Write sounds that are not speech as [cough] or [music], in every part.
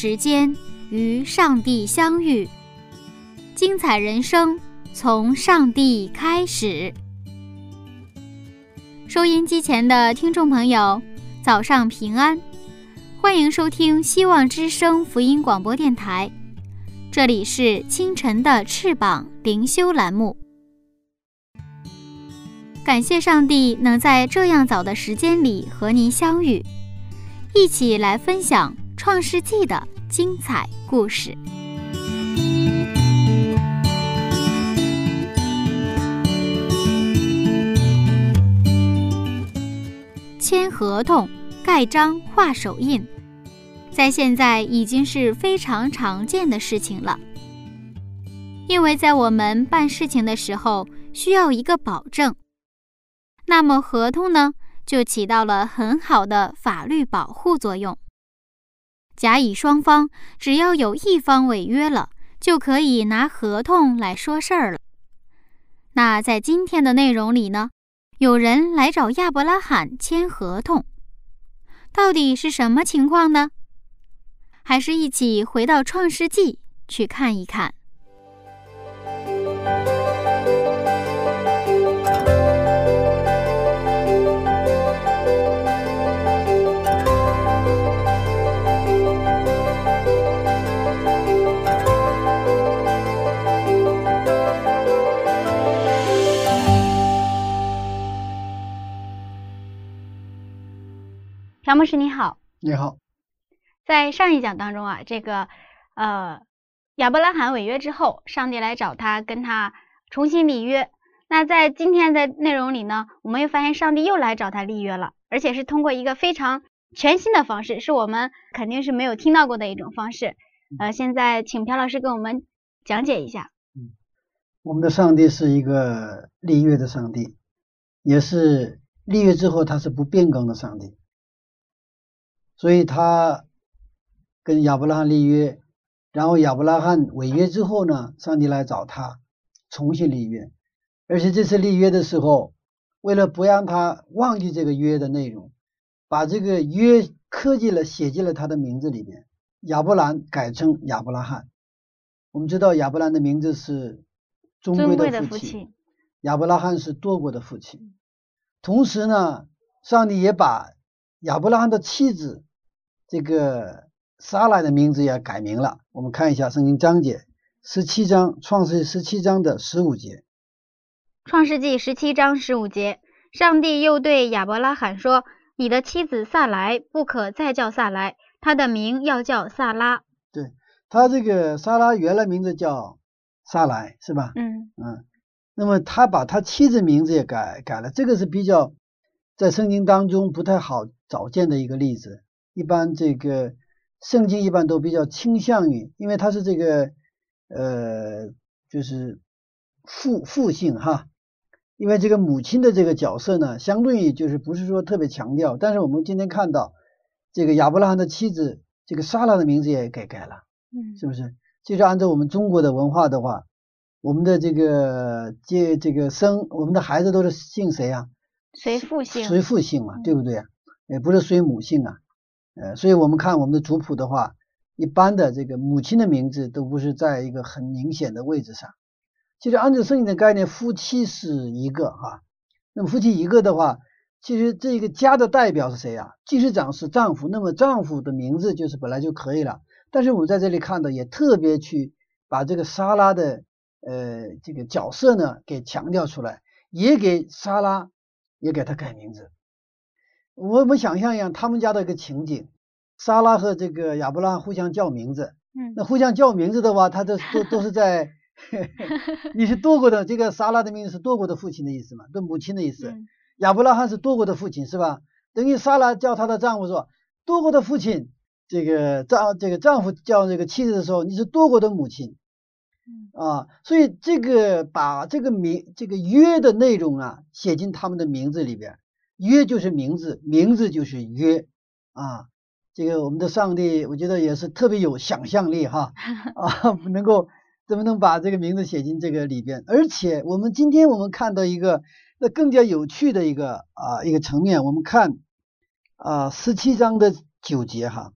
时间与上帝相遇，精彩人生从上帝开始。收音机前的听众朋友，早上平安，欢迎收听希望之声福音广播电台，这里是清晨的翅膀灵修栏目。感谢上帝能在这样早的时间里和您相遇，一起来分享。创世纪的精彩故事。签合同、盖章、画手印，在现在已经是非常常见的事情了。因为在我们办事情的时候需要一个保证，那么合同呢，就起到了很好的法律保护作用。甲乙双方只要有一方违约了，就可以拿合同来说事儿了。那在今天的内容里呢，有人来找亚伯拉罕签合同，到底是什么情况呢？还是一起回到创世纪去看一看。乔牧师你好，你好。在上一讲当中啊，这个呃亚伯拉罕违约之后，上帝来找他，跟他重新立约。那在今天的内容里呢，我们又发现上帝又来找他立约了，而且是通过一个非常全新的方式，是我们肯定是没有听到过的一种方式。呃，现在请朴老师给我们讲解一下。嗯，我们的上帝是一个立约的上帝，也是立约之后他是不变更的上帝。所以他跟亚伯拉罕立约，然后亚伯拉罕违约之后呢，上帝来找他重新立约，而且这次立约的时候，为了不让他忘记这个约的内容，把这个约刻进了写进了他的名字里面，亚伯兰改成亚伯拉罕。我们知道亚伯兰的名字是尊贵的父亲，亚伯拉罕是多国的父亲。同时呢，上帝也把亚伯拉罕的妻子。这个撒拉的名字也改名了。我们看一下圣经章节，十七章创世十七章的十五节。创世纪十七章十五节，上帝又对亚伯拉罕说：“你的妻子萨莱不可再叫萨莱，她的名要叫萨拉。”对他这个萨拉原来名字叫萨莱，是吧？嗯嗯。那么他把他妻子名字也改改了，这个是比较在圣经当中不太好找见的一个例子。一般这个圣经一般都比较倾向于，因为它是这个呃，就是父父性哈，因为这个母亲的这个角色呢，相对于就是不是说特别强调。但是我们今天看到这个亚伯拉罕的妻子这个莎拉的名字也给改了，嗯，是不是？就是按照我们中国的文化的话，我们的这个这这个生我们的孩子都是姓谁啊？随父姓，随父姓嘛，对不对啊？也不是随母姓啊。呃，所以我们看我们的族谱的话，一般的这个母亲的名字都不是在一个很明显的位置上。其实按照圣经的概念，夫妻是一个哈。那么夫妻一个的话，其实这个家的代表是谁啊？祭司长是丈夫，那么丈夫的名字就是本来就可以了。但是我们在这里看到，也特别去把这个莎拉的呃这个角色呢给强调出来，也给莎拉也给他改名字。我们想象一下他们家的一个情景，莎拉和这个亚伯拉罕互相叫名字，嗯，那互相叫名字的话，他都都都是在 [laughs] [laughs] 你是多国的这个莎拉的名字是多国的父亲的意思嘛，对母亲的意思。嗯亚伯拉罕是多国的父亲是吧？等于莎拉叫她的丈夫说，多国的父亲，这个丈这个丈夫叫这个妻子的时候，你是多国的母亲嗯啊，所以这个把这个名这个约的内容啊写进他们的名字里边，约就是名字，名字就是约啊。这个我们的上帝，我觉得也是特别有想象力哈 [laughs] 啊，能够怎么能把这个名字写进这个里边？而且我们今天我们看到一个那更加有趣的一个啊一个层面，我们看啊十七章的九节哈，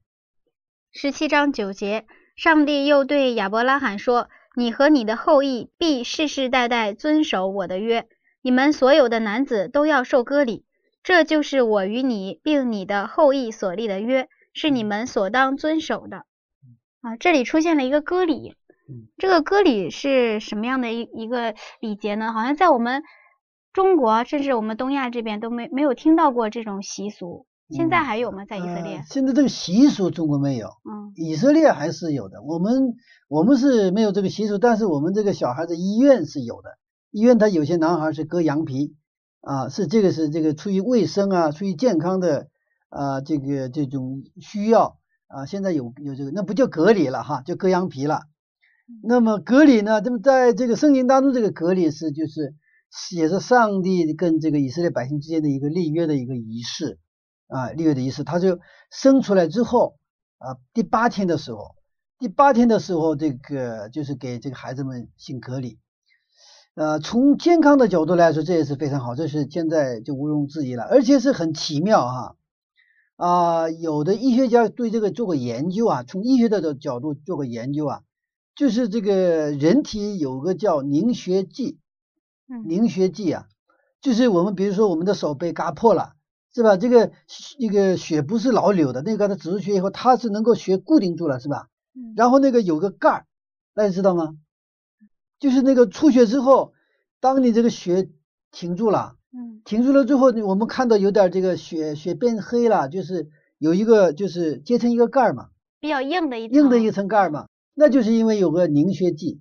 十七章九节，上帝又对亚伯拉罕说：“你和你的后裔必世世代代遵守我的约，你们所有的男子都要受割礼。这就是我与你并你的后裔所立的约，是你们所当遵守的。”啊，这里出现了一个割礼嗯。这个割礼是什么样的一一个礼节呢？好像在我们中国，甚至我们东亚这边都没没有听到过这种习俗。现在嗯还有吗？在以色列呃？现在这个习俗中国没有，嗯以色列还是有的。我们我们是没有这个习俗，但是我们这个小孩子医院是有的。医院他有些男孩是割羊皮啊，是这个是这个出于卫生啊，出于健康的啊这个这种需要啊，现在有有这个那不叫隔离了哈，就割羊皮了。那么隔离呢，那么在这个圣经当中，这个隔离是就是也是上帝跟这个以色列百姓之间的一个立约的一个仪式。啊，立约的仪式，他就生出来之后啊，第八天的时候，第八天的时候，这个就是给这个孩子们行割礼。呃，从健康的角度来说，这也是非常好，这是现在就毋庸置疑了，而且是很奇妙哈。啊，有的医学家对这个做过研究啊，从医学的角度做过研究啊，就是这个人体有个叫凝血剂，嗯凝血剂啊，就是我们比如说我们的手被割破了。是吧？这个那个血不是老流的，那个它止住血以后，它是能够血固定住了，是吧？嗯然后那个有个盖儿，大家知道吗？就是那个出血之后，当你这个血停住了，嗯停住了之后，我们看到有点这个血血变黑了，就是有一个就是结成一个盖儿嘛，比较硬的一层硬的一层盖儿嘛，那就是因为有个凝血剂，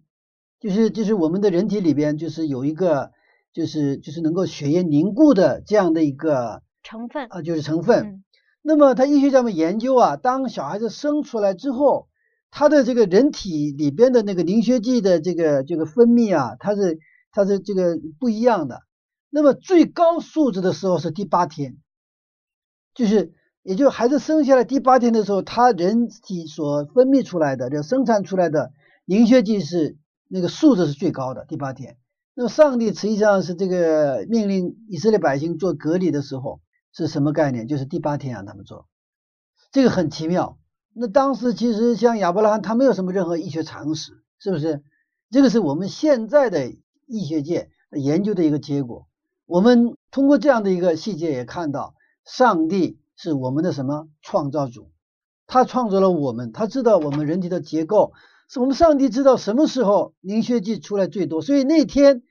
就是就是我们的人体里边就是有一个就是就是能够血液凝固的这样的一个。成分。啊，就是成分。嗯那么他医学家们研究啊，当小孩子生出来之后，他的这个人体里边的那个凝血剂的这个这个分泌啊，它是它是这个不一样的。那么最高数值的时候是第八天，就是也就孩子生下来第八天的时候，他人体所分泌出来的就生产出来的凝血剂是那个数值是最高的，第八天。那么上帝实际上是这个命令以色列百姓做隔离的时候是什么概念？就是第八天让他们做，这个很奇妙。那当时其实像亚伯拉罕，他没有什么任何医学常识，是不是？这个是我们现在的医学界研究的一个结果。我们通过这样的一个细节也看到，上帝是我们的什么创造主，他创造了我们，他知道我们人体的结构，是我们上帝知道什么时候凝血剂出来最多，所以那天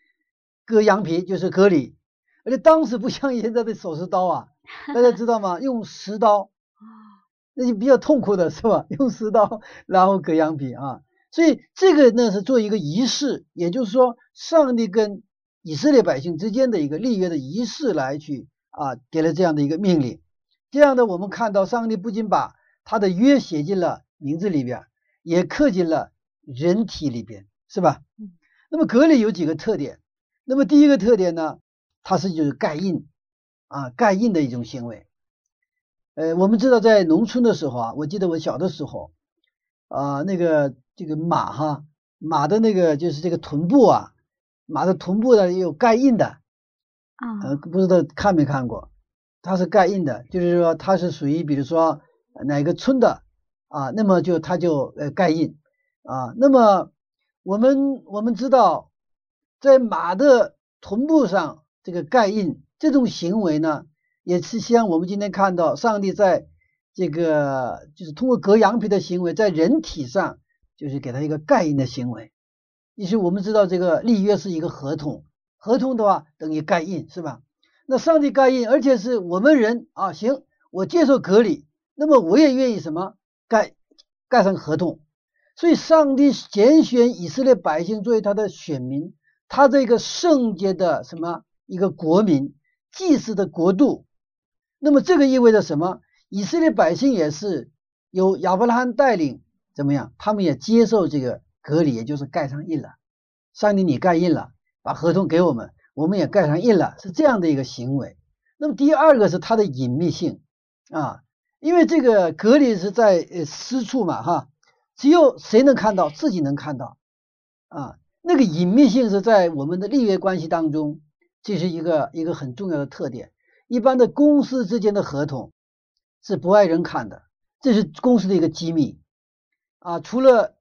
割羊皮就是割礼，而且当时不像现在的手术刀啊，大家知道吗？用石刀，那就比较痛苦的 [laughs] 是吧？用石刀然后割羊皮啊，所以这个呢是做一个仪式，也就是说上帝跟以色列百姓之间的一个立约的仪式来去啊给了这样的一个命令。这样的我们看到上帝不仅把他的约写进了名字里边，也刻进了人体里边，是吧？那么隔离有几个特点？那么第一个特点呢，它是就是盖印啊，盖印的一种行为。呃，我们知道在农村的时候啊，我记得我小的时候啊，那个这个马哈马的那个就是这个臀部啊，马的臀部呢也有盖印的，啊呃，不知道看没看过？它是盖印的，就是说它是属于比如说哪个村的啊，那么就它就呃盖印啊。那么我们我们知道，在马的臀部上这个盖印这种行为呢，也是像我们今天看到上帝在这个就是通过割羊皮的行为，在人体上就是给他一个盖印的行为。于是我们知道这个立约是一个合同，合同的话等于盖印是吧？那上帝盖印，而且是我们人啊，行，我接受隔离，那么我也愿意什么盖盖上合同。所以上帝拣选以色列百姓作为他的选民，他这个圣洁的什么一个国民，祭祀的国度。那么这个意味着什么？以色列百姓也是由亚伯拉罕带领，怎么样？他们也接受这个隔离，也就是盖上印了。上帝，你盖印了，把合同给我们，我们也盖上印了，是这样的一个行为。那么第二个是它的隐秘性啊，因为这个隔离是在呃私处嘛，哈，只有谁能看到，自己能看到啊。那个隐秘性是在我们的利约关系当中，这是一个一个很重要的特点。一般的公司之间的合同。是不爱人看的，这是公司的一个机密啊！除了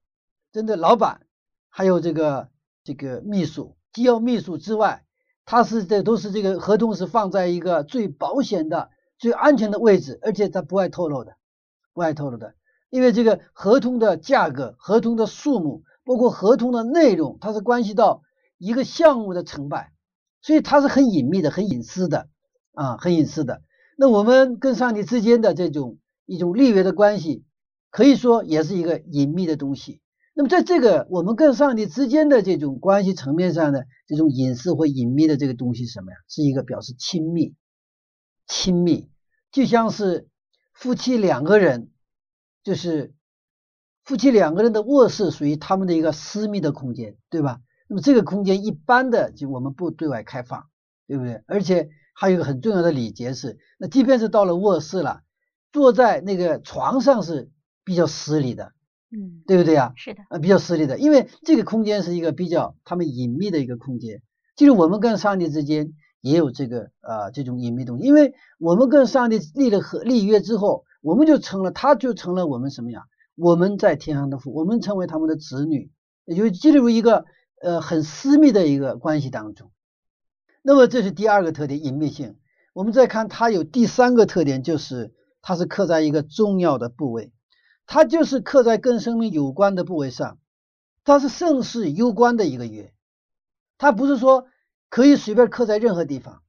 真的老板，还有这个这个秘书、机要秘书之外，他是这都是这个合同是放在一个最保险的、最安全的位置，而且他不爱透露的，不爱透露的。因为这个合同的价格、合同的数目，包括合同的内容，它是关系到一个项目的成败，所以它是很隐秘的、很隐私的啊，很隐私的。那我们跟上帝之间的这种一种立约的关系，可以说也是一个隐秘的东西。那么在这个我们跟上帝之间的这种关系层面上呢，这种隐私或隐秘的这个东西是什么呀？是一个表示亲密，亲密，就像是夫妻两个人，就是夫妻两个人的卧室属于他们的一个私密的空间，对吧？那么这个空间一般的就我们不对外开放，对不对？而且。还有一个很重要的礼节是，那即便是到了卧室了，坐在那个床上是比较失礼的，嗯，对不对呀？是的，呃，比较失礼的，因为这个空间是一个比较他们隐秘的一个空间，就是我们跟上帝之间也有这个呃这种隐秘东西，因为我们跟上帝立了合立约之后，我们就成了，他就成了我们什么呀？我们在天上的父，我们成为他们的子女，也就进入一个呃很私密的一个关系当中。那么这是第二个特点，隐秘性。我们再看它有第三个特点，就是它是刻在一个重要的部位，它就是刻在跟生命有关的部位上，它是盛世攸关的一个约，它不是说可以随便刻在任何地方，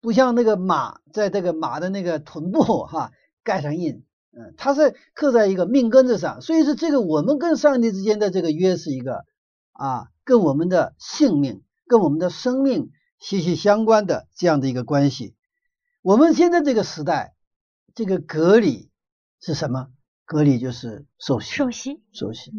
不像那个马在这个马的那个臀部哈盖上印，嗯，它是刻在一个命根子上，所以说这个我们跟上帝之间的这个约是一个啊，跟我们的性命，跟我们的生命。息息相关的这样的一个关系，我们现在这个时代，这个隔离是什么？隔离就是受洗，受洗，受洗。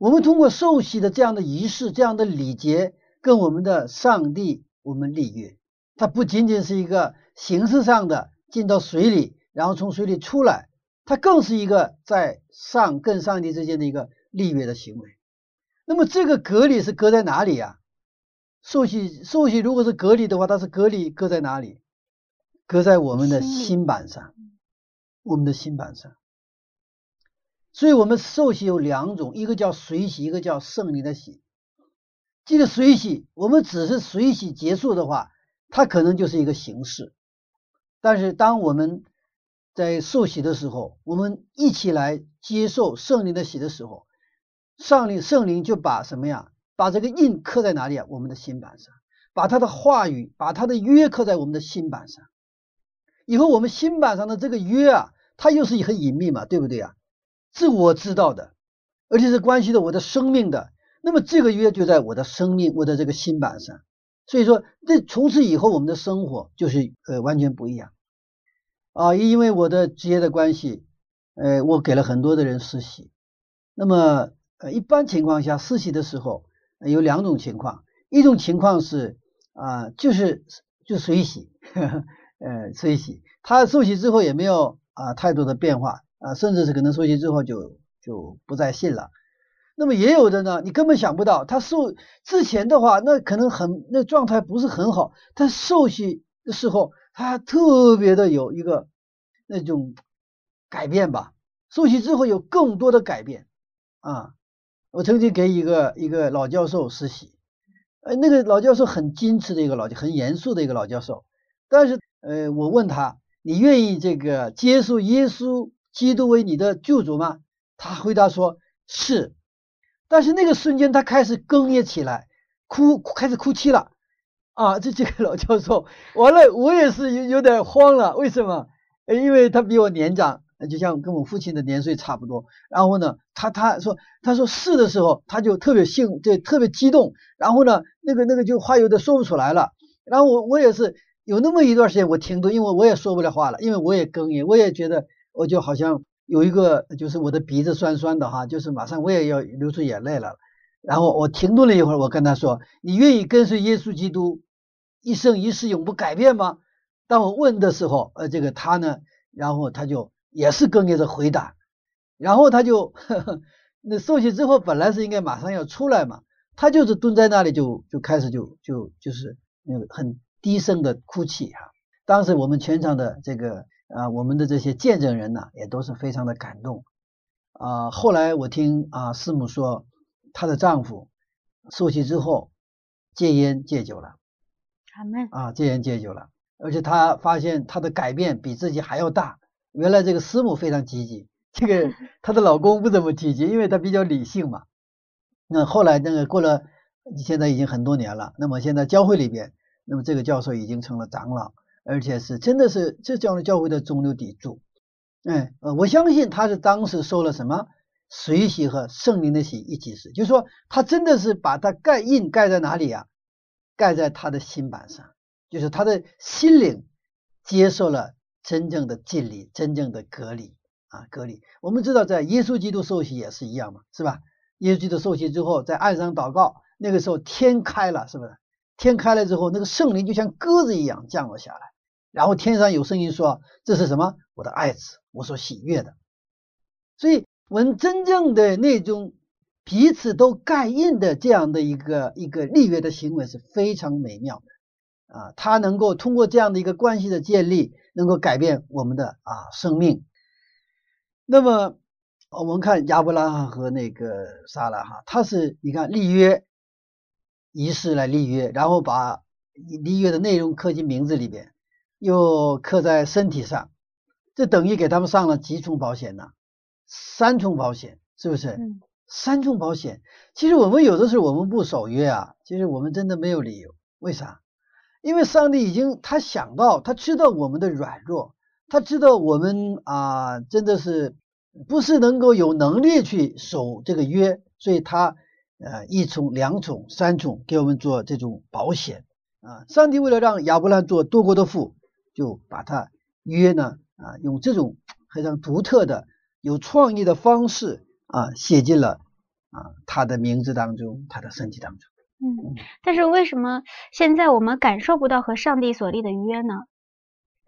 我们通过受洗的这样的仪式、这样的礼节，跟我们的上帝我们立约。它不仅仅是一个形式上的进到水里，然后从水里出来，它更是一个在上跟上帝之间的一个立约的行为。那么这个隔离是隔在哪里呀？受洗，受洗如果是隔离的话，它是隔离搁在哪里？搁在我们的心板上，我们的心板上。所以，我们受洗有两种，一个叫水洗，一个叫圣灵的洗。这个水洗，我们只是水洗结束的话，它可能就是一个形式。但是，当我们在受洗的时候，我们一起来接受圣灵的洗的时候，上灵圣灵就把什么呀？把这个印刻在哪里啊？我们的心板上，把他的话语，把他的约刻在我们的心板上。以后我们心板上的这个约啊，它又是很隐秘嘛，对不对啊？这我知道的，而且是关系到我的生命的。那么这个约就在我的生命，我的这个心板上。所以说，这从此以后我们的生活就是呃完全不一样啊。因为我的职业的关系，呃，我给了很多的人实习。那么呃，一般情况下实习的时候。有两种情况，一种情况是啊，就是就水洗，[laughs] 呃，水洗，他受洗之后也没有啊太多的变化啊，甚至是可能受洗之后就就不再信了。那么也有的呢，你根本想不到，他受之前的话，那可能很那状态不是很好，他受洗的时候，他特别的有一个那种改变吧，受洗之后有更多的改变啊。我曾经给一个一个老教授实习，呃，那个老教授很矜持的一个老很严肃的一个老教授。但是，呃，我问他，你愿意这个接受耶稣基督为你的救主吗？他回答说是。但是那个瞬间，他开始哽咽起来，哭，开始哭泣了。啊，这这个老教授，完了，我也是有有点慌了。为什么？因为他比我年长就像跟我父亲的年岁差不多。然后呢，他他说他说是的时候，他就特别兴，对特别激动。然后呢，那个那个就话有点说不出来了。然后我我也是有那么一段时间我停顿，因为我也说不了话了，因为我也哽咽，我也觉得我就好像有一个就是我的鼻子酸酸的哈，就是马上我也要流出眼泪了。然后我停顿了一会儿，我跟他说：“你愿意跟随耶稣基督一生一世永不改变吗？”当我问的时候，呃，这个他呢，然后他就也是哽咽着回答，然后他就呵呵 [laughs] 那受洗之后本来是应该马上要出来嘛，他就是蹲在那里就就开始就就就是那个很低声的哭泣哈。当时我们全场的这个啊，我们的这些见证人呢，也都是非常的感动啊。后来我听啊师母说。她的丈夫受洗之后戒烟戒酒了，啊，戒烟戒酒了，而且她发现她的改变比自己还要大。原来这个师母非常积极，这个 [laughs] 她的老公不怎么积极，因为他比较理性嘛。那后来那个过了，现在已经很多年了。那么现在教会里边，那么这个教授已经成了长老，而且是真的是这样的教会的中流砥柱。哎，呃，我相信他是当时受了什么。水洗和圣灵的洗一起洗，就是说他真的是把他盖印盖在哪里啊？盖在他的心板上，就是他的心灵接受了真正的敬礼，真正的隔离啊，隔离。我们知道，在耶稣基督受洗也是一样嘛，是吧？耶稣基督受洗之后，在岸上祷告，那个时候天开了，是不是？天开了之后，那个圣灵就像鸽子一样降落下来，然后天上有声音说：“这是什么？我的爱子，我所喜悦的。”所以。我们真正的那种彼此都盖印的这样的一个一个立约的行为是非常美妙的啊，它能够通过这样的一个关系的建立，能够改变我们的啊生命。那么我们看亚伯拉罕和那个撒拉哈，他是你看立约仪式来立约，然后把立约的内容刻进名字里边，又刻在身体上，这等于给他们上了几重保险呢？三重保险是不是？嗯，三重保险。其实我们有的时候我们不守约啊，其实我们真的没有理由。为啥？因为上帝已经他想到，他知道我们的软弱，他知道我们啊真的是不是能够有能力去守这个约，所以他呃一重、两重、三重给我们做这种保险啊。上帝为了让亚伯兰做多国的父，就把他约呢啊用这种非常独特的。有创意的方式啊，写进了啊他的名字当中，他的身体当中。嗯，但是为什么现在我们感受不到和上帝所立的约呢？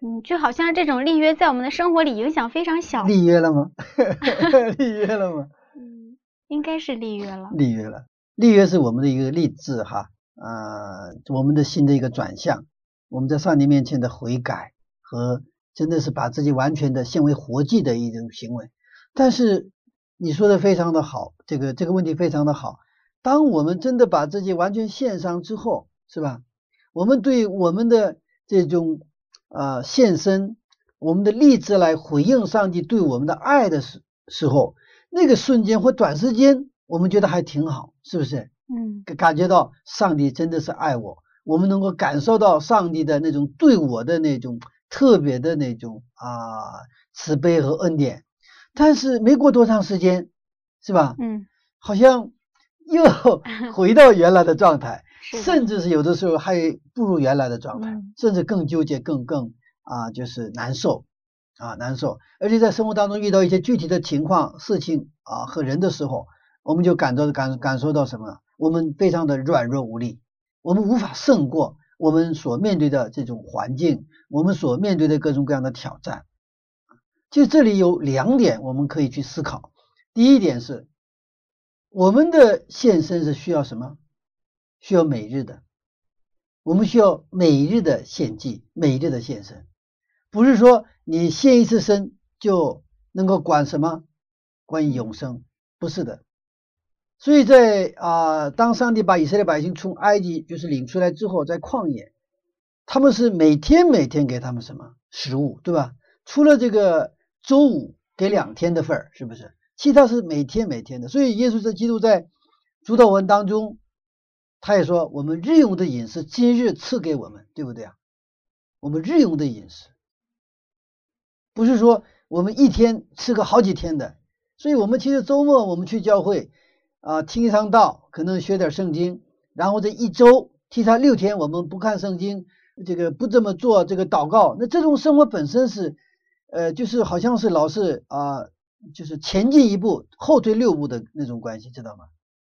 嗯，就好像这种立约在我们的生活里影响非常小。立约了吗？[laughs] [laughs] 立约了吗？嗯，应该是立约了。立约了，立约是我们的一个立志哈，呃，我们的心的一个转向，我们在上帝面前的悔改和真的是把自己完全的献为活祭的一种行为。但是你说的非常的好，这个这个问题非常的好。当我们真的把自己完全献上之后，是吧？我们对我们的这种啊献身，我们的立志来回应上帝对我们的爱的时时候，那个瞬间或短时间，我们觉得还挺好，是不是？嗯，感觉到上帝真的是爱我，我们能够感受到上帝的那种对我的那种特别的那种啊慈悲和恩典。但是没过多长时间，是吧？嗯，好像又 [laughs] 回到原来的状态，[laughs] 甚至是有的时候还不如原来的状态，甚至更纠结、更更啊，就是难受啊，难受。而且在生活当中遇到一些具体的情况、事情啊和人的时候，我们就感到感感受到什么？我们非常的软弱无力，我们无法胜过我们所面对的这种环境，我们所面对的各种各样的挑战。就这里有两点我们可以去思考。第一点是，我们的献身是需要什么？需要每日的，我们需要每日的献祭，每日的献身，不是说你献一次身就能够管什么，关于永生，不是的。所以在啊，当上帝把以色列百姓从埃及就是领出来之后，在旷野，他们是每天每天给他们什么食物，对吧？除了这个。周五给两天的份儿，是不是？其他是每天每天的。所以耶稣在基督在主祷文当中，他也说我们日用的饮食今日赐给我们，对不对啊？我们日用的饮食，不是说我们一天吃个好几天的。所以，我们其实周末我们去教会啊，听一场道，可能学点圣经，然后这一周，其他六天我们不看圣经，这个不这么做，这个祷告，那这种生活本身是，呃，就是好像是老是啊，就是前进一步，后退六步的那种关系，知道吗？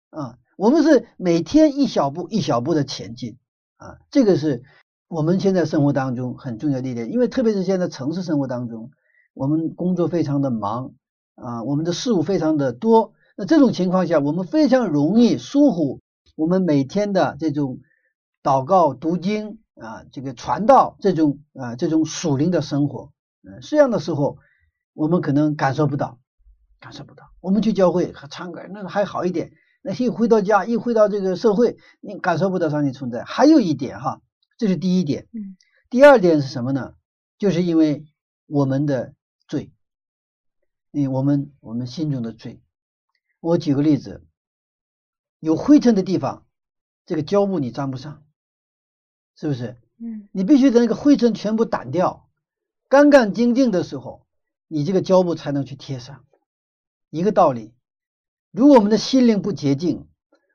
啊，我们是每天一小步一小步的前进啊，这个是我们现在生活当中很重要的一点，因为特别是现在城市生活当中，我们工作非常的忙。啊，我们的事物非常的多，那这种情况下，我们非常容易疏忽我们每天的这种祷告、读经啊，这个传道这种啊这种属灵的生活。嗯，这样的时候，我们可能感受不到，感受不到。我们去教会和唱歌，那还好一点。那一回到家，一回到这个社会，你感受不到上帝存在。还有一点哈，这是第一点。嗯。第二点是什么呢？就是因为我们的罪。嗯，我们我们心中的罪，我举个例子，有灰尘的地方，这个胶布你粘不上，是不是？嗯，你必须等那个灰尘全部掸掉，干干净净的时候，你这个胶布才能去贴上。一个道理，如果我们的心灵不洁净，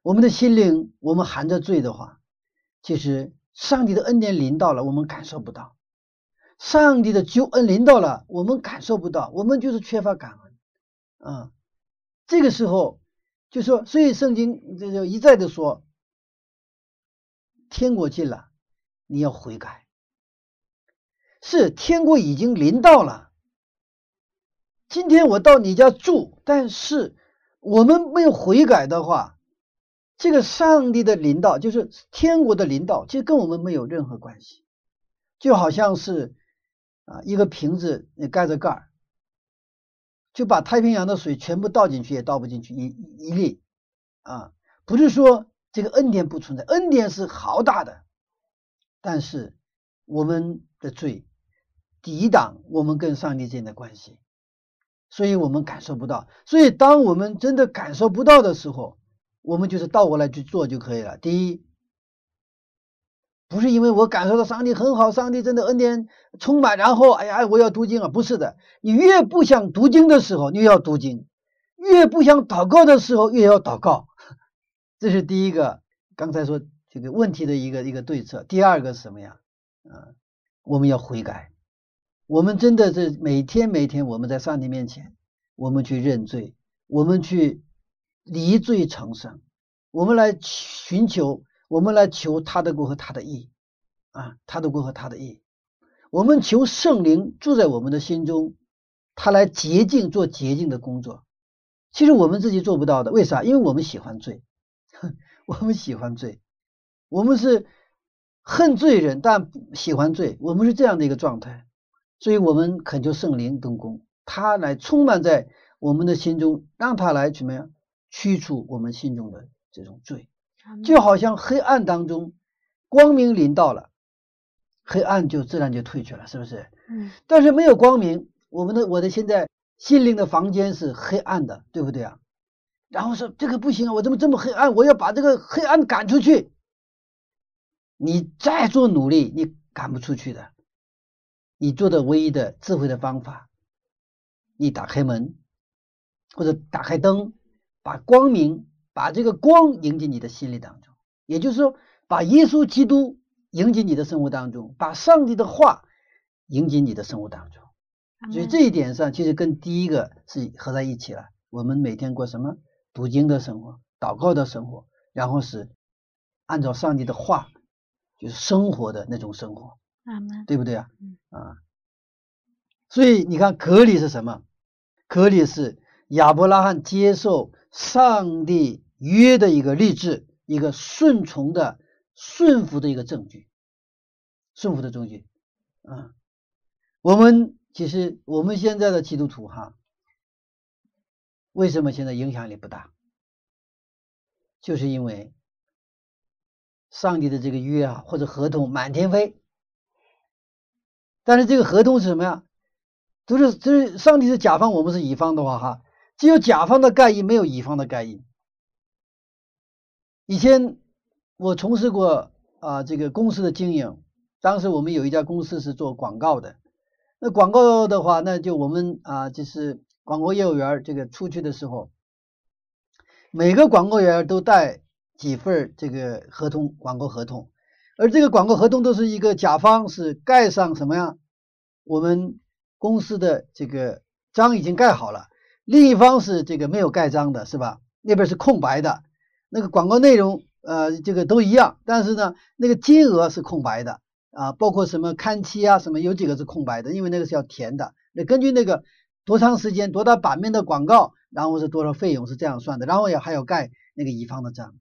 我们的心灵我们含着罪的话，其实上帝的恩典临到了，我们感受不到。上帝的救恩临到了，我们感受不到，我们就是缺乏感恩啊。这个时候就说，所以圣经这就一再的说，天国近了，你要悔改。是天国已经临到了。今天我到你家住，但是我们没有悔改的话，这个上帝的领导就是天国的领导，其实跟我们没有任何关系，就好像是。啊，一个瓶子你盖着盖儿，就把太平洋的水全部倒进去也倒不进去一一粒啊！不是说这个恩典不存在，恩典是好大的，但是我们的罪抵挡我们跟上帝之间的关系，所以我们感受不到。所以当我们真的感受不到的时候，我们就是倒过来去做就可以了。第一。不是因为我感受到上帝很好，上帝真的恩典充满，然后哎呀，我要读经啊！不是的，你越不想读经的时候，越要读经；越不想祷告的时候，越要祷告。[laughs] 这是第一个，刚才说这个问题的一个一个对策。第二个是什么呀？啊，我们要悔改。我们真的是每天每天，我们在上帝面前，我们去认罪，我们去离罪成圣，我们来寻求。我们来求他的国和他的义啊，他的国和他的义。我们求圣灵住在我们的心中，他来洁净做洁净的工作。其实我们自己做不到的，为啥？因为我们喜欢罪，我们喜欢罪，我们是恨罪人，但喜欢罪，我们是这样的一个状态。所以，我们恳求圣灵动工，他来充满在我们的心中，让他来怎么样驱除我们心中的这种罪。就好像黑暗当中，光明临到了，黑暗就自然就退去了，是不是？嗯。但是没有光明，我们的我的现在心灵的房间是黑暗的，对不对啊？然后说这个不行啊，我怎么这么黑暗？我要把这个黑暗赶出去。你再做努力，你赶不出去的。你做的唯一的智慧的方法，你打开门，或者打开灯，把光明。把这个光迎进你的心里当中，也就是说，把耶稣基督迎进你的生活当中，把上帝的话迎进你的生活当中。所以这一点上，其实跟第一个是合在一起了。我们每天过什么读经的生活、祷告的生活，然后是按照上帝的话，就是生活的那种生活，对不对啊？啊，所以你看，隔离是什么？隔离是亚伯拉罕接受上帝。约的一个励志，一个顺从的顺服的一个证据，顺服的证据啊。我们其实我们现在的基督徒哈，为什么现在影响力不大？就是因为上帝的这个约啊或者合同满天飞，但是这个合同是什么呀？都是就是上帝是甲方，我们是乙方的话哈，只有甲方的盖印，没有乙方的盖印。以前我从事过啊这个公司的经营，当时我们有一家公司是做广告的，那广告的话，那就我们啊，就是广告业务员这个出去的时候，每个广告员都带几份这个合同，广告合同，而这个广告合同都是一个甲方是盖上什么呀？我们公司的这个章已经盖好了，另一方是这个没有盖章的，是吧？那边是空白的，那个广告内容呃，这个都一样，但是呢，那个金额是空白的。啊，包括什么刊期啊，什么有几个是空白的，因为那个是要填的。那根据那个多长时间、多大版面的广告，然后是多少费用是这样算的，然后也还要盖那个乙方的章。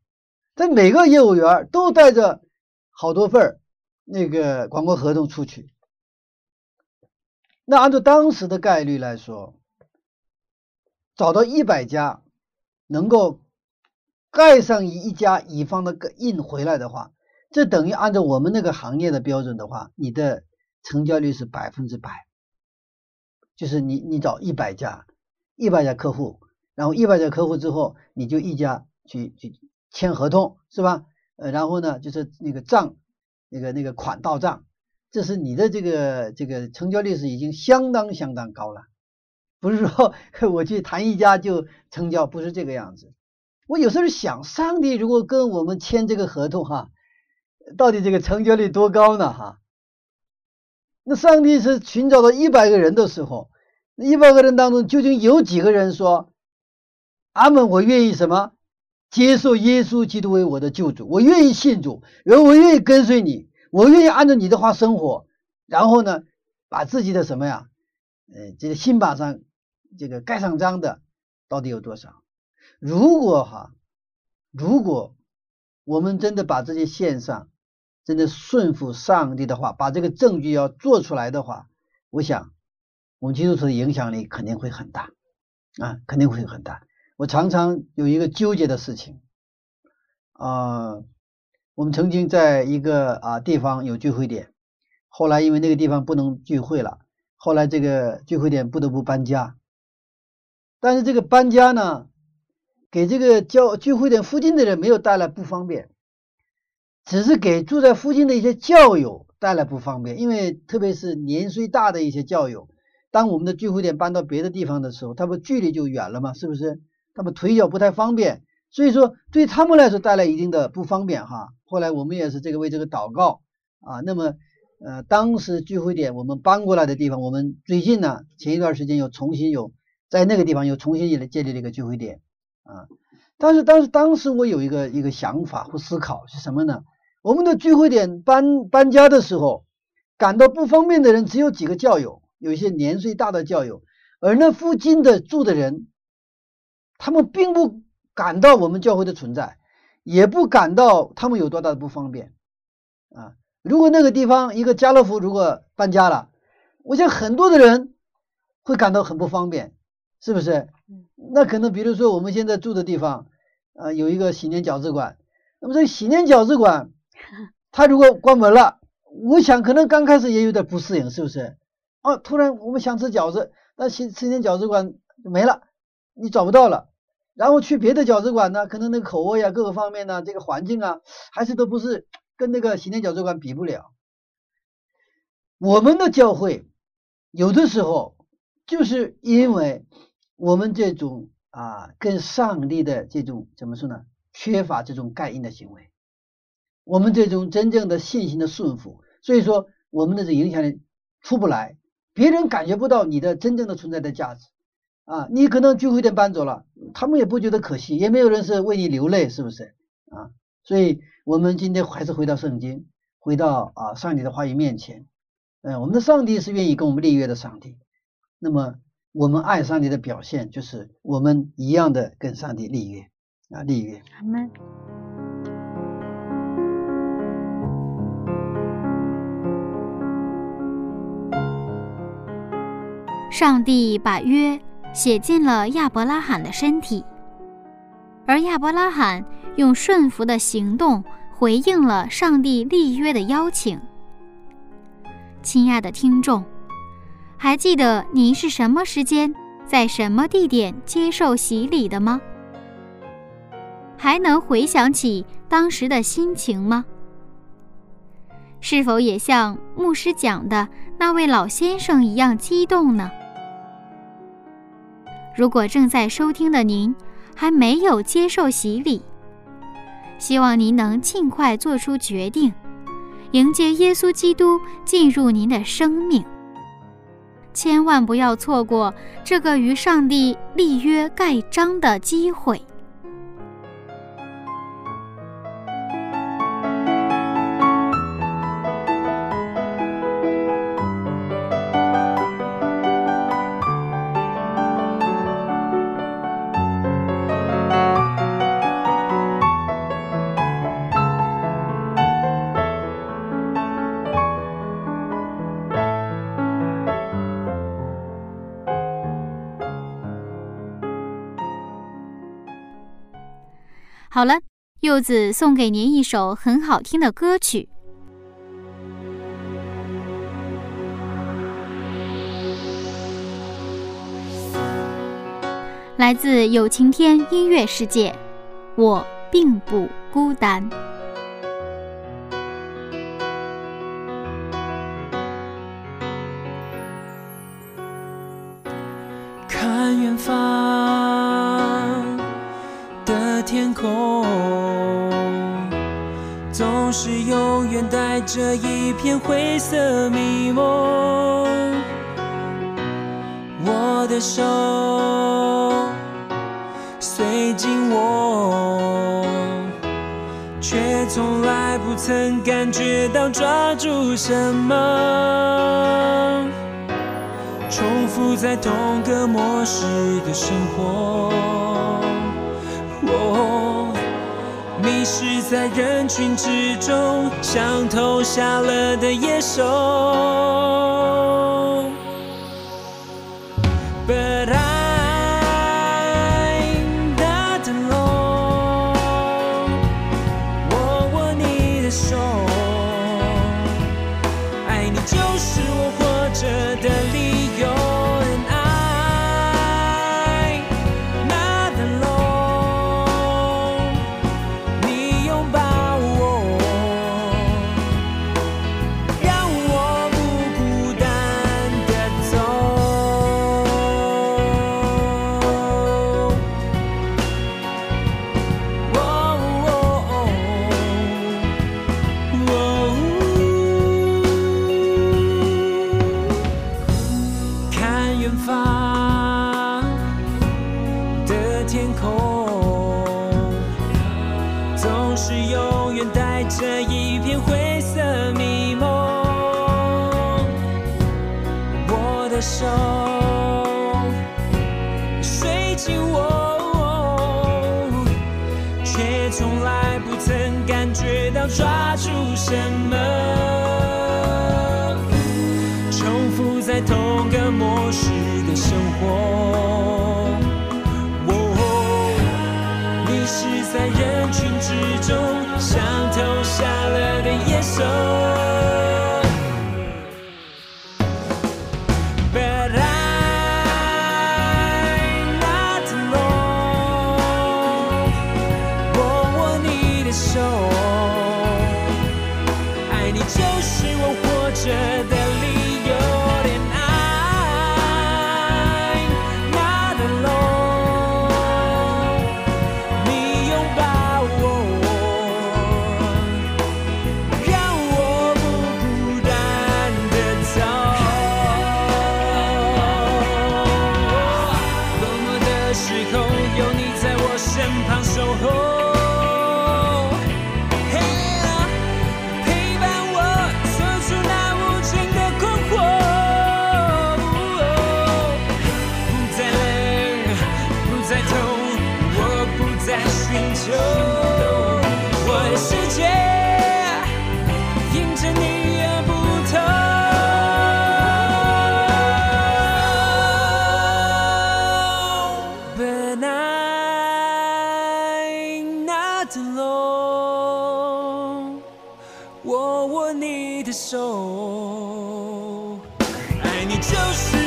这每个业务员都带着好多份那个广告合同出去。那按照当时的概率来说，找到一百家能够盖上一家乙方的个印回来的话。这等于按照我们那个行业的标准的话，你的成交率是百分之百，就是你你找一百家，一百家客户，然后一百家客户之后，你就一家去去签合同，是吧？呃，然后呢，就是那个账，那个那个款到账，这是你的这个这个成交率是已经相当相当高了，不是说 [laughs] 我去谈一家就成交，不是这个样子。我有时候想，上帝如果跟我们签这个合同，哈。到底这个成交率多高呢？哈，那上帝是寻找到一百个人的时候，一百个人当中究竟有几个人说：“阿门，我愿意什么接受耶稣基督为我的救主，我愿意信主，然后我愿意跟随你，我愿意按照你的话生活。”然后呢，把自己的什么呀，呃，这个心板上这个盖上章的，到底有多少？如果哈，如果我们真的把这些线上，真的顺服上帝的话，把这个证据要做出来的话，我想我们基督徒的影响力肯定会很大啊，肯定会很大。我常常有一个纠结的事情啊，我们曾经在一个啊地方有聚会点，后来因为那个地方不能聚会了，后来这个聚会点不得不搬家。但是这个搬家呢，给这个教聚会点附近的人没有带来不方便。只是给住在附近的一些教友带来不方便，因为特别是年岁大的一些教友，当我们的聚会点搬到别的地方的时候，他们距离就远了嘛，是不是？他们腿脚不太方便，所以说对他们来说带来一定的不方便哈。后来我们也是这个为这个祷告啊。那么呃，当时聚会点我们搬过来的地方，我们最近呢前一段时间又重新有在那个地方又重新建立建立了一个聚会点啊。但是当时当时我有一个一个想法或思考是什么呢？我们的聚会点搬搬家的时候，感到不方便的人只有几个教友，有一些年岁大的教友，而那附近的住的人，他们并不感到我们教会的存在，也不感到他们有多大的不方便啊。如果那个地方一个家乐福如果搬家了，我想很多的人会感到很不方便，是不是？那可能比如说我们现在住的地方，啊，有一个喜年饺子馆，那么这个喜年饺子馆。[laughs] 它如果关门了，我想可能刚开始也有点不适应，是不是？哦，突然我们想吃饺子，那吃吃点饺子馆没了，你找不到了，然后去别的饺子馆呢，可能那个口味啊，各个方面呢，这个环境啊，还是都不是跟那个喜天饺子馆比不了。我们的教会有的时候就是因为我们这种啊，跟上帝的这种怎么说呢？缺乏这种盖印的行为。我们这种真正的信心的顺服，所以说我们的这影响力出不来，别人感觉不到你的真正的存在的价值啊！你可能聚会点搬走了，他们也不觉得可惜，也没有人是为你流泪，是不是啊？所以，我们今天还是回到圣经，回到啊上帝的话语面前。嗯，我们的上帝是愿意跟我们立约的上帝。那么，我们爱上帝的表现就是我们一样的跟上帝立约啊，立约。阿门。上帝把约写进了亚伯拉罕的身体，而亚伯拉罕用顺服的行动回应了上帝立约的邀请。亲爱的听众，还记得您是什么时间在什么地点接受洗礼的吗？还能回想起当时的心情吗？是否也像牧师讲的那位老先生一样激动呢？如果正在收听的您还没有接受洗礼，希望您能尽快做出决定，迎接耶稣基督进入您的生命。千万不要错过这个与上帝立约盖章的机会。好了，柚子送给您一首很好听的歌曲，来自有晴天音乐世界。我并不孤单。片灰色迷蒙。我的手随紧握，却从来不曾感觉到抓住什么。重复在同个模式的生活，迷失在人群之中，像投下了的野兽。就是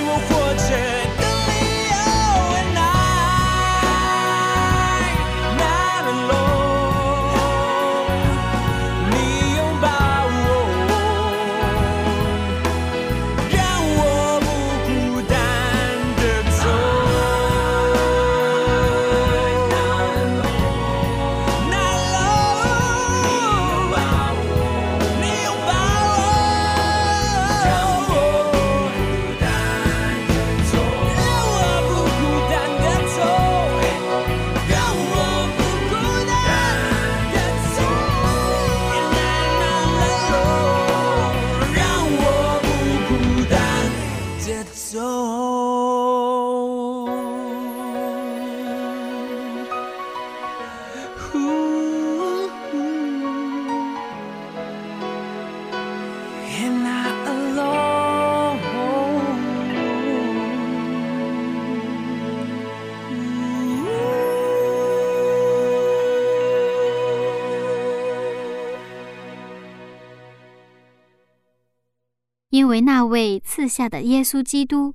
因为那位赐下的耶稣基督，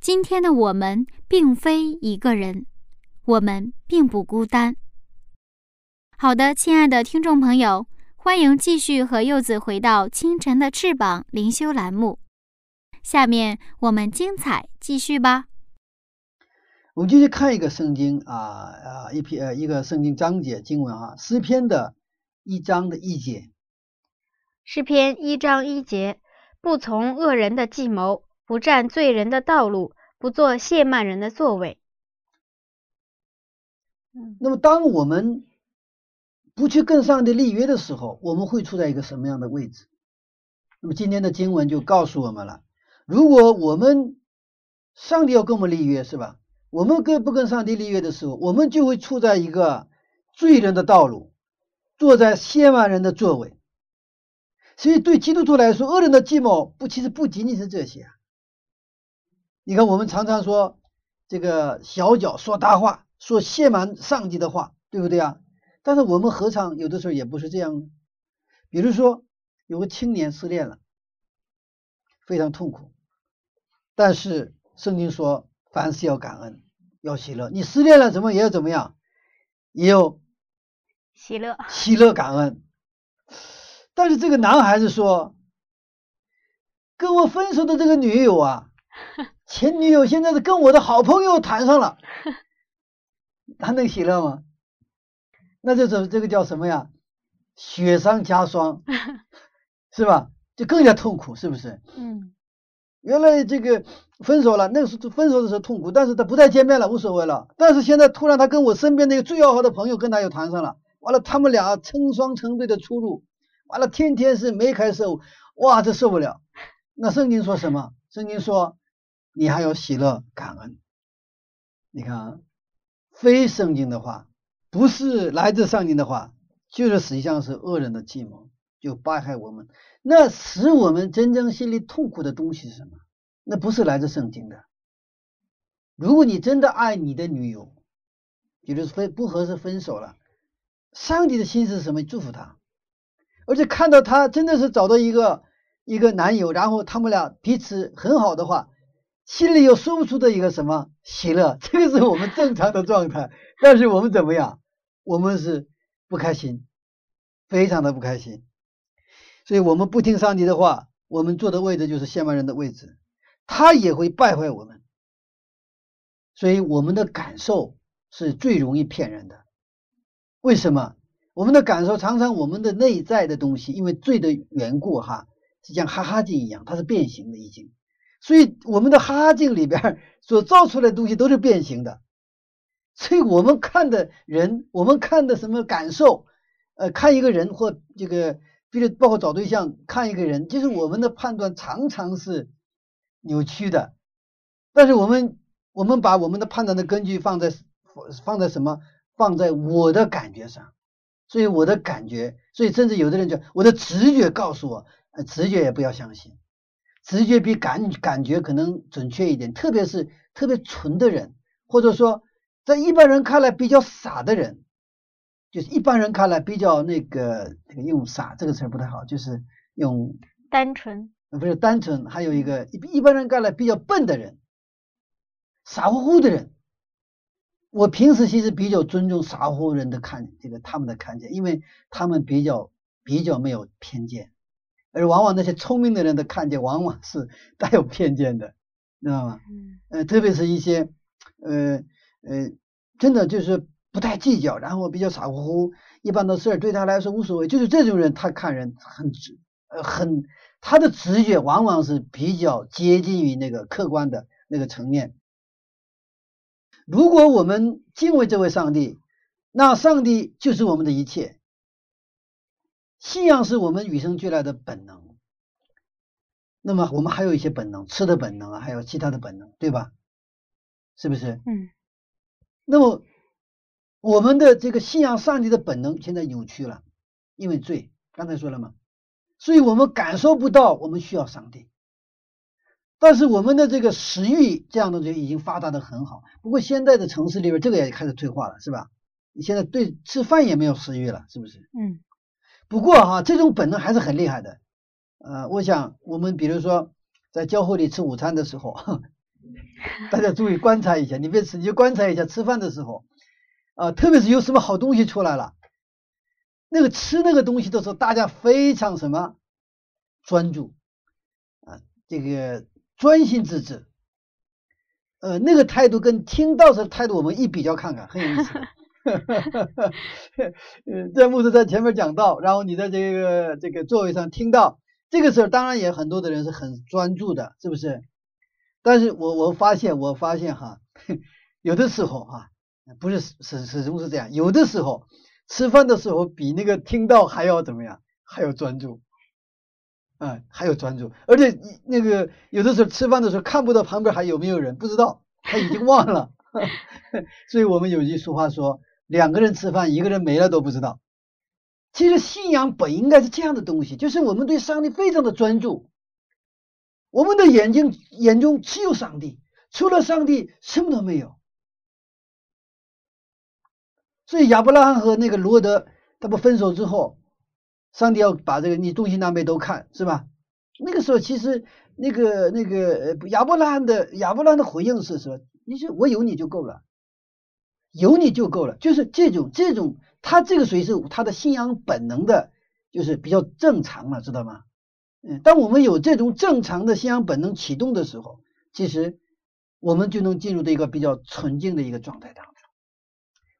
今天的我们并非一个人，我们并不孤单。好的，亲爱的听众朋友，欢迎继续和柚子回到清晨的翅膀灵修栏目。下面我们精彩继续吧。我们继续看一个圣经啊啊一篇呃一个圣经章节经文啊，诗篇的一章的一节。诗篇一章一节：不从恶人的计谋，不占罪人的道路，不做亵慢人的座位。那么，当我们不去跟上帝立约的时候，我们会处在一个什么样的位置？那么今天的经文就告诉我们了：如果我们上帝要跟我们立约，是吧？我们跟不跟上帝立约的时候，我们就会处在一个罪人的道路，坐在亵慢人的座位。所以，对基督徒来说，恶人的计谋不，其实不仅仅是这些啊。你看，我们常常说这个小脚说大话，说亵慢上帝的话，对不对啊？但是我们何尝有的时候也不是这样呢？比如说，有个青年失恋了，非常痛苦，但是圣经说，凡事要感恩，要喜乐。你失恋了，怎么也要怎么样，也有喜乐，喜乐感恩。但是这个男孩子说：“跟我分手的这个女友啊，[laughs] 前女友现在是跟我的好朋友谈上了，[laughs] 他能喜乐吗？那这种这个叫什么呀？雪上加霜，[laughs] 是吧？就更加痛苦，是不是？嗯，原来这个分手了，那个时候分手的时候痛苦，但是他不再见面了，无所谓了。但是现在突然他跟我身边那个最要好的朋友跟他又谈上了，完了他们俩成双成对的出入。”完了，天天是眉开色舞，哇，这受不了。那圣经说什么？圣经说你还要喜乐感恩。你看，非圣经的话，不是来自上经的话，就是实际上是恶人的计谋，就败害我们。那使我们真正心里痛苦的东西是什么？那不是来自圣经的。如果你真的爱你的女友，也就是分不合适分手了，上帝的心是什么？祝福他。而且看到他真的是找到一个一个男友，然后他们俩彼此很好的话，心里又说不出的一个什么喜乐，[laughs] 这个是我们正常的状态。但是我们怎么样？我们是不开心，非常的不开心。所以我们不听上帝的话，我们坐的位置就是先慢人的位置，他也会败坏我们。所以我们的感受是最容易骗人的。为什么？我们的感受常常，我们的内在的东西，因为罪的缘故，哈，是像哈哈镜一样，它是变形的已经。所以我们的哈哈镜里边所造出来的东西都是变形的。所以我们看的人，我们看的什么感受，呃，看一个人或这个，比如包括找对象，看一个人，就是我们的判断常常是扭曲的。但是我们我们把我们的判断的根据放在放在什么？放在我的感觉上。所以我的感觉，所以甚至有的人就，我的直觉告诉我，呃，直觉也不要相信，直觉比感感觉可能准确一点，特别是特别纯的人，或者说在一般人看来比较傻的人，就是一般人看来比较那个这个用傻这个词不太好，就是用单纯，不是单纯，还有一个一一般人看来比较笨的人，傻乎乎的人。我平时其实比较尊重傻乎乎人的看这个他们的看见，因为他们比较比较没有偏见，而往往那些聪明的人的看见往往是带有偏见的，知道吗？嗯，呃，特别是一些呃呃，真的就是不太计较，然后比较傻乎乎，一般的事儿对他来说无所谓，就是这种人他看人很直，呃很他的直觉往往是比较接近于那个客观的那个层面。如果我们敬畏这位上帝，那上帝就是我们的一切。信仰是我们与生俱来的本能。那么我们还有一些本能，吃的本能啊，还有其他的本能，对吧？是不是？嗯。那么我们的这个信仰上帝的本能现在扭曲了，因为罪。刚才说了嘛，所以我们感受不到我们需要上帝。但是我们的这个食欲这样的就已经发达的很好。不过现在的城市里边，这个也开始退化了，是吧？你现在对吃饭也没有食欲了，是不是？嗯。不过哈，这种本能还是很厉害的呃，我想我们比如说在教会里吃午餐的时候，[laughs] 大家注意观察一下，你别吃，你就观察一下吃饭的时候，啊，特别是有什么好东西出来了，那个吃那个东西的时候，大家非常什么专注啊，这个专心致志，呃，那个态度跟听到时的态度，我们一比较看看，很有意思。呃，[laughs] 在牧师在前面讲到，然后你在这个这个座位上听到这个时候，当然也很多的人是很专注的，是不是？但是我我发现，我发现哈，有的时候哈，不是始始终是这样，有的时候吃饭的时候比那个听到还要怎么样，还要专注，啊，还有专注，而且那个有的时候吃饭的时候看不到旁边还有没有人，不知道，他已经忘了，[laughs] 所以我们有句俗话说。两个人吃饭，一个人没了都不知道。其实信仰本应该是这样的东西，就是我们对上帝非常的专注，我们的眼睛眼中只有上帝，除了上帝什么都没有。所以亚伯拉罕和那个罗德他们分手之后，上帝要把这个你东西南北都看，是吧？那个时候其实那个那个亚伯拉罕的亚伯拉罕的回应是说：“你说我有你就够了。”有你就够了，就是这种这种，他这个属于是他的信仰本能的，就是比较正常了，知道吗？嗯，当我们有这种正常的信仰本能启动的时候，其实我们就能进入到一个比较纯净的一个状态当中，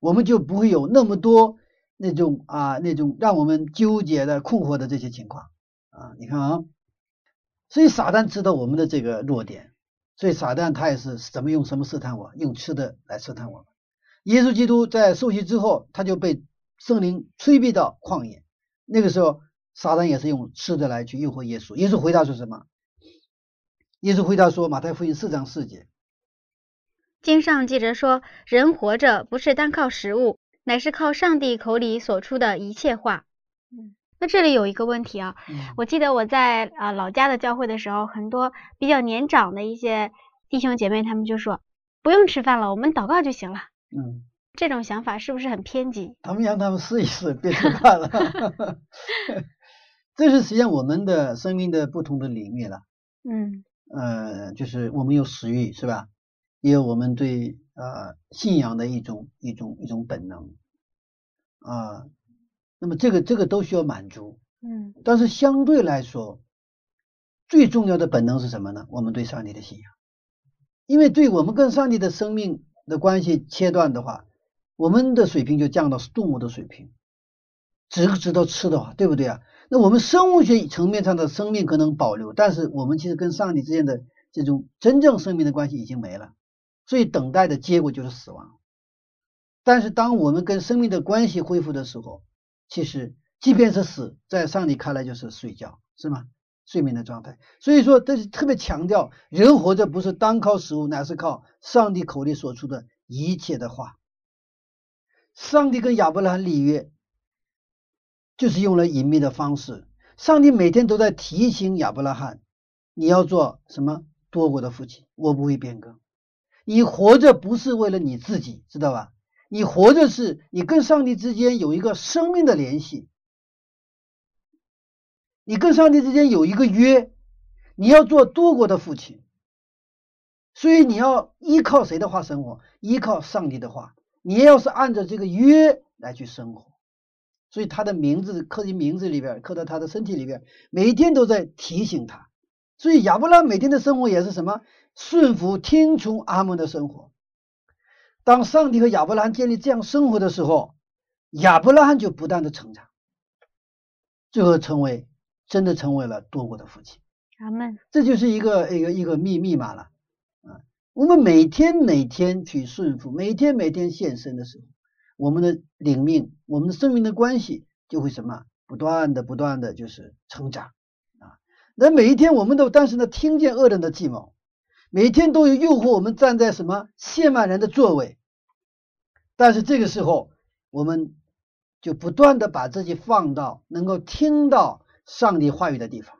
我们就不会有那么多那种啊那种让我们纠结的困惑的这些情况啊。你看啊，所以撒旦知道我们的这个弱点，所以撒旦他也是怎么用什么试探我，用吃的来试探我。耶稣基督在受洗之后，他就被圣灵催逼到旷野。那个时候，撒旦也是用吃的来去诱惑耶稣。耶稣回答说什么？耶稣回答说：“马太福音四章四节，经上记着说，人活着不是单靠食物，乃是靠上帝口里所出的一切话。”嗯，那这里有一个问题啊，我记得我在啊老家的教会的时候，很多比较年长的一些弟兄姐妹，他们就说：“不用吃饭了，我们祷告就行了。”嗯，这种想法是不是很偏激？他们让他们试一试，别吃饭了。[laughs] 这是实际上我们的生命的不同的领域了。嗯，呃，就是我们有食欲，是吧？也有我们对呃信仰的一种一种一种本能啊。那么这个这个都需要满足。嗯，但是相对来说，最重要的本能是什么呢？我们对上帝的信仰，因为对我们跟上帝的生命。的关系切断的话，我们的水平就降到动物的水平，只知道吃的话，对不对啊？那我们生物学层面上的生命可能保留，但是我们其实跟上帝之间的这种真正生命的关系已经没了，所以等待的结果就是死亡。但是当我们跟生命的关系恢复的时候，其实即便是死，在上帝看来就是睡觉，是吗？睡眠的状态，所以说这是特别强调，人活着不是单靠食物，乃是靠上帝口里所出的一切的话。上帝跟亚伯拉罕立约，就是用了隐秘的方式。上帝每天都在提醒亚伯拉罕，你要做什么多国的父亲，我不会变更。你活着不是为了你自己，知道吧？你活着是你跟上帝之间有一个生命的联系。你跟上帝之间有一个约，你要做多国的父亲，所以你要依靠谁的话生活？依靠上帝的话。你要是按照这个约来去生活，所以他的名字刻进名字里边，刻到他的身体里边，每一天都在提醒他。所以亚伯拉每天的生活也是什么？顺服、听从阿门的生活。当上帝和亚伯拉罕建立这样生活的时候，亚伯拉罕就不断的成长，最后成为。真的成为了多国的父亲，阿门。这就是一个一个一个密密码了啊！我们每天每天去顺服，每天每天献身的时候，我们的领命，我们的生命的关系就会什么不断的不断的就是成长啊！那每一天我们都但是呢，听见恶人的计谋，每天都有诱惑我们站在什么亵慢人的座位，但是这个时候我们就不断的把自己放到能够听到。上帝话语的地方，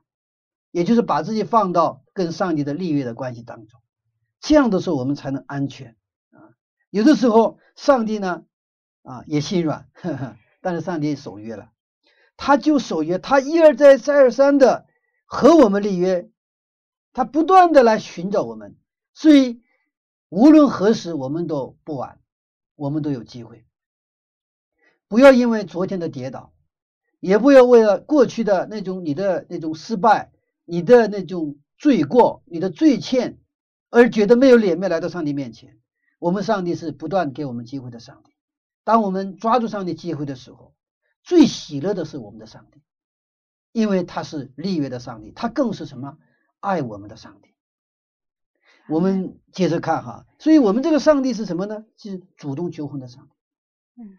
也就是把自己放到跟上帝的立约的关系当中，这样的时候我们才能安全啊。有的时候上帝呢啊也心软，呵呵，但是上帝守约了，他就守约，他一而再再而三的和我们立约，他不断的来寻找我们，所以无论何时我们都不晚，我们都有机会。不要因为昨天的跌倒，也不要为了过去的那种你的那种失败、你的那种罪过、你的罪欠，而觉得没有脸面来到上帝面前。我们上帝是不断给我们机会的上帝。当我们抓住上帝机会的时候，最喜乐的是我们的上帝，因为他是立约的上帝，他更是什么爱我们的上帝。我们接着看哈，所以我们这个上帝是什么呢？是主动求婚的上帝。嗯。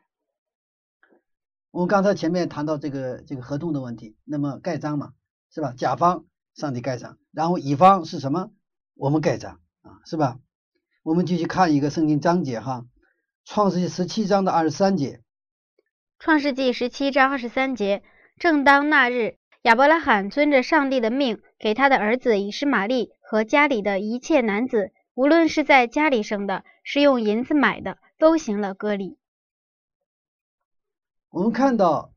我们刚才前面谈到这个这个合同的问题，那么盖章嘛，是吧？甲方上帝盖章，然后乙方是什么？我们盖章啊，是吧？我们继续看一个圣经章节哈，《创世纪十七章的二十三节，《创世纪十七章二十三节，正当那日，亚伯拉罕遵着上帝的命，给他的儿子以实玛利和家里的一切男子，无论是在家里生的，是用银子买的，都行了割礼。我们看到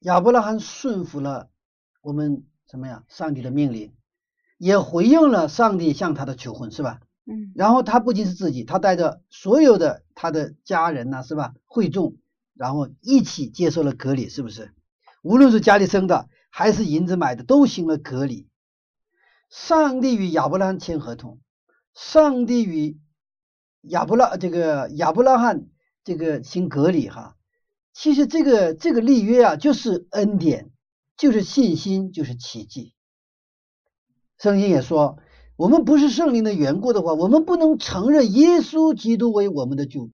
亚伯拉罕顺服了我们什么呀？上帝的命令，也回应了上帝向他的求婚，是吧？嗯。然后他不仅是自己，他带着所有的他的家人呐，是吧？会众，然后一起接受了隔离，是不是？无论是家里生的还是银子买的，都行了隔离。上帝与亚伯拉罕签合同，上帝与亚伯拉这个亚伯拉罕这个行隔离哈。其实这个这个立约啊，就是恩典，就是信心，就是奇迹。圣经也说，我们不是圣灵的缘故的话，我们不能承认耶稣基督为我们的救。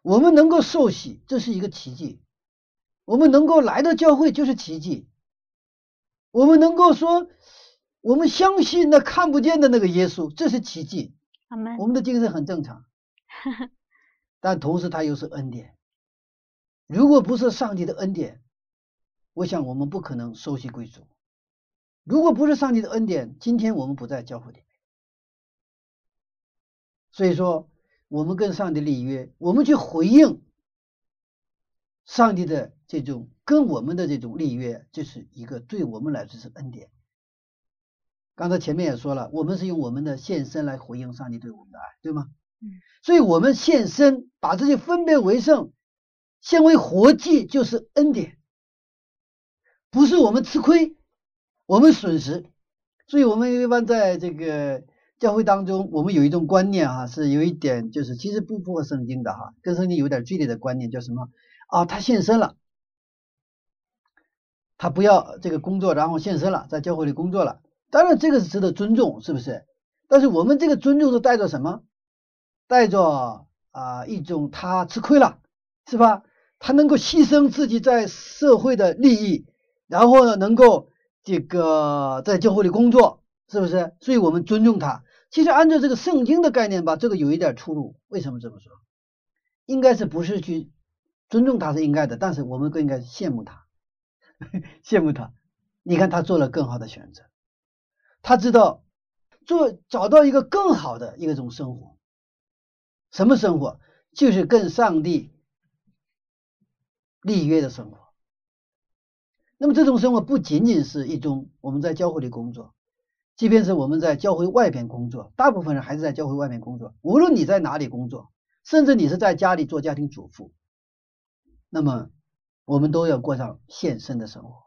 我们能够受洗，这是一个奇迹；我们能够来到教会，就是奇迹；我们能够说，我们相信那看不见的那个耶稣，这是奇迹。我们的精神很正常，[laughs] 但同时它又是恩典。如果不是上帝的恩典，我想我们不可能收息归主。如果不是上帝的恩典，今天我们不在教会里面。所以说，我们跟上帝立约，我们去回应上帝的这种跟我们的这种立约，就是一个对我们来说是恩典。刚才前面也说了，我们是用我们的献身来回应上帝对我们的爱，对吗？嗯。所以我们献身，把自己分别为圣。献为活祭就是恩典，不是我们吃亏，我们损失。所以，我们一般在这个教会当中，我们有一种观念哈，是有一点就是其实不符合圣经的哈，跟圣经有点距离的观念，叫什么啊？他献身了，他不要这个工作，然后献身了，在教会里工作了。当然，这个是值得尊重，是不是？但是我们这个尊重是带着什么？带着啊一种他吃亏了，是吧？他能够牺牲自己在社会的利益，然后呢，能够这个在教会里工作，是不是？所以我们尊重他。其实按照这个圣经的概念吧，这个有一点出入。为什么这么说？应该是不是去尊重他是应该的，但是我们更应该羡慕他，[laughs] 羡慕他。你看他做了更好的选择，他知道做找到一个更好的一种生活，什么生活？就是跟上帝。立约的生活，那么这种生活不仅仅是一种我们在教会里工作，即便是我们在教会外边工作，大部分人还是在教会外面工作。无论你在哪里工作，甚至你是在家里做家庭主妇，那么我们都要过上献身的生活，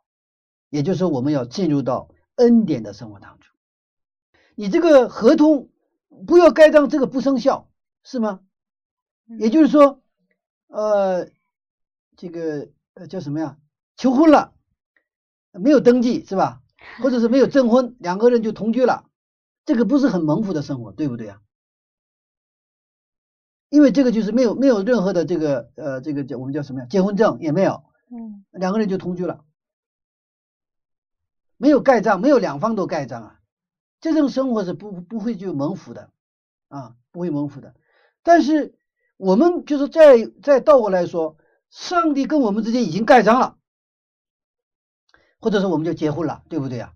也就是说，我们要进入到恩典的生活当中。你这个合同不要盖章，这个不生效，是吗？也就是说，呃。这个呃叫什么呀？求婚了，没有登记是吧？或者是没有证婚，两个人就同居了，这个不是很蒙福的生活，对不对啊？因为这个就是没有没有任何的这个呃这个叫我们叫什么呀？结婚证也没有，嗯，两个人就同居了，没有盖章，没有两方都盖章啊，这种生活是不不会就蒙福的啊，不会蒙福的。但是我们就是再再倒过来说。上帝跟我们之间已经盖章了，或者说我们就结婚了，对不对啊？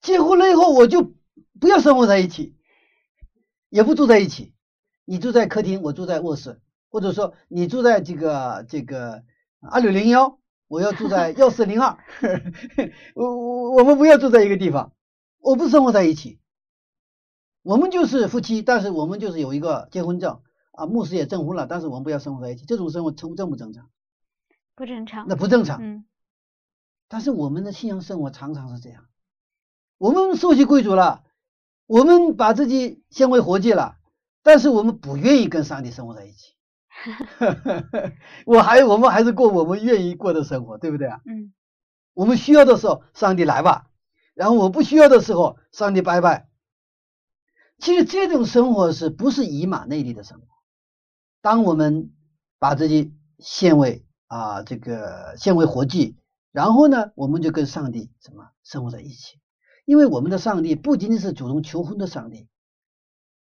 结婚了以后，我就不要生活在一起，也不住在一起。你住在客厅，我住在卧室，或者说你住在这个这个二六零幺，我要住在 [laughs] 幺四零二，[laughs] 我我我们不要住在一个地方，我不生活在一起，我们就是夫妻，但是我们就是有一个结婚证啊，牧师也证婚了，但是我们不要生活在一起，这种生活正正不正常？不正常。那不正常。嗯。但是我们的信仰生活常常是这样，我们受洗贵族了，我们把自己献为活祭了，但是我们不愿意跟上帝生活在一起。[laughs] 我还我们还是过我们愿意过的生活，对不对啊？嗯。我们需要的时候，上帝来吧；然后我不需要的时候，上帝拜拜。其实这种生活是不是以马内利的生活？当我们把自己献为啊这个献为活祭。然后呢，我们就跟上帝什么生活在一起？因为我们的上帝不仅仅是主动求婚的上帝，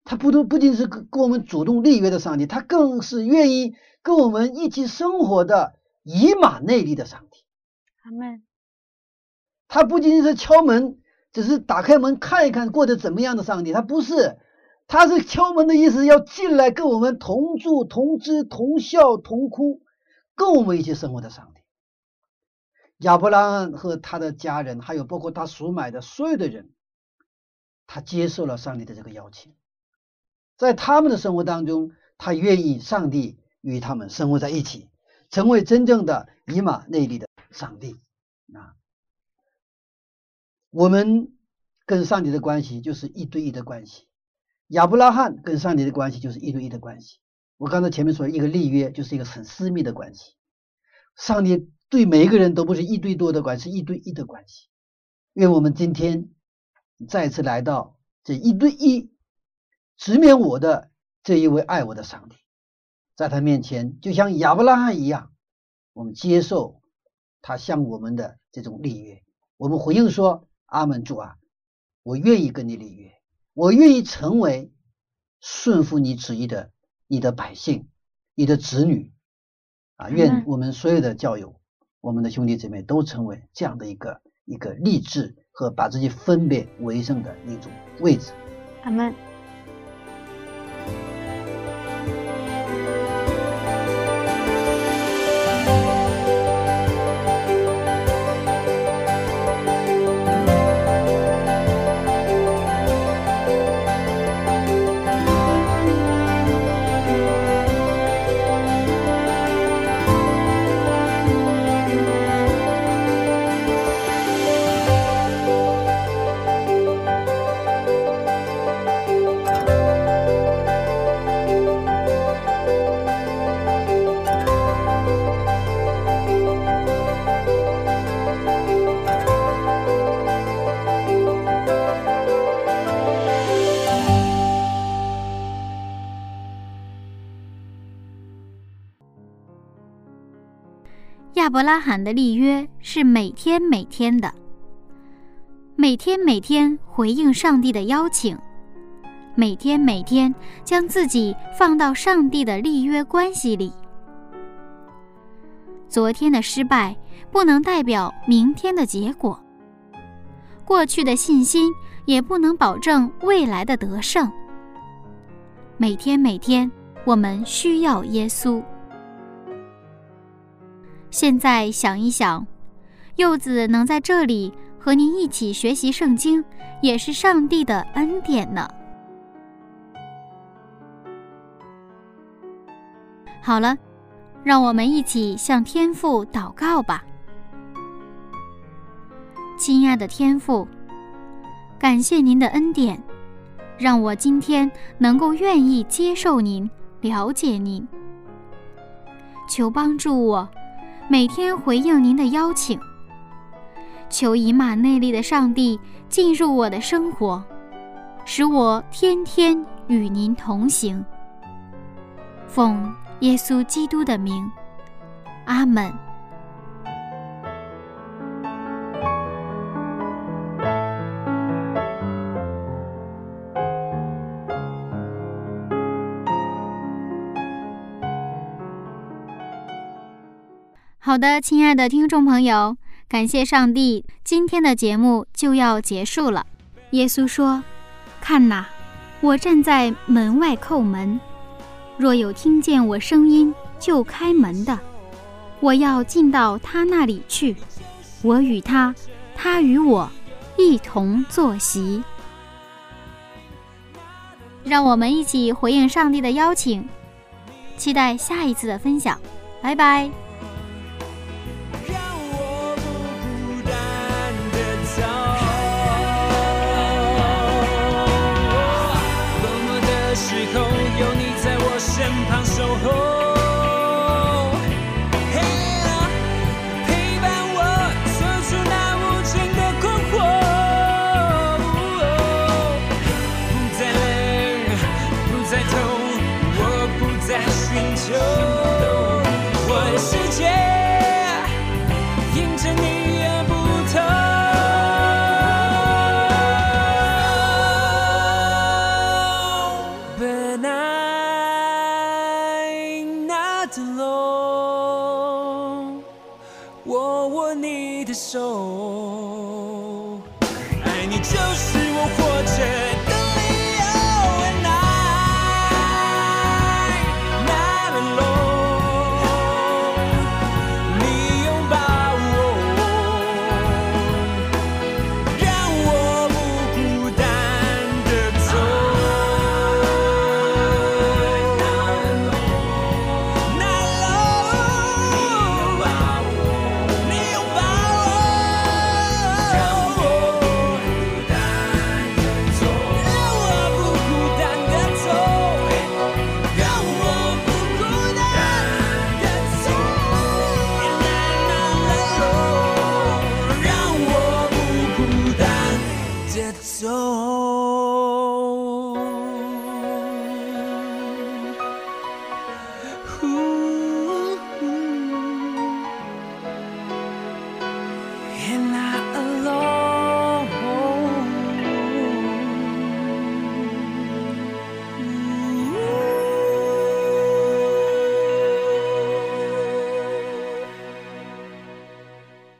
他不都不仅是跟跟我们主动立约的上帝，他更是愿意跟我们一起生活的以马内利的上帝。阿门。他不仅仅是敲门，只是打开门看一看过得怎么样的上帝，他不是，他是敲门的意思，要进来跟我们同住、同知、同笑、同哭，跟我们一起生活的上帝。亚伯拉罕和他的家人，还有包括他赎买的所有的人，他接受了上帝的这个邀请，在他们的生活当中，他愿意上帝与他们生活在一起，成为真正的以马内利的上帝啊。我们跟上帝的关系就是一对一的关系，亚伯拉罕跟上帝的关系就是一对一的关系。我刚才前面说一个立约就是一个很私密的关系，上帝。对每一个人都不是一对多的关系，是一对一的关系。愿我们今天再次来到这一对一，直面我的这一位爱我的上帝，在他面前就像亚伯拉罕一样，我们接受他向我们的这种立约，我们回应说：“阿门，主啊，我愿意跟你立约，我愿意成为顺服你旨意的你的百姓，你的子女啊！愿我们所有的教友。”我们的兄弟姊妹都成为这样的一个一个励志和把自己分别为圣的一种位置。阿门。亚伯拉罕的立约是每天每天的，每天每天回应上帝的邀请，每天每天将自己放到上帝的立约关系里。昨天的失败不能代表明天的结果，过去的信心也不能保证未来的得胜。每天每天，我们需要耶稣。现在想一想，柚子能在这里和您一起学习圣经，也是上帝的恩典呢。好了，让我们一起向天父祷告吧。亲爱的天父，感谢您的恩典，让我今天能够愿意接受您、了解您，求帮助我。每天回应您的邀请，求以马内利的上帝进入我的生活，使我天天与您同行。奉耶稣基督的名，阿门。好的，亲爱的听众朋友，感谢上帝，今天的节目就要结束了。耶稣说：“看哪，我站在门外叩门，若有听见我声音就开门的，我要进到他那里去，我与他，他与我一同坐席。让我们一起回应上帝的邀请，期待下一次的分享。拜拜。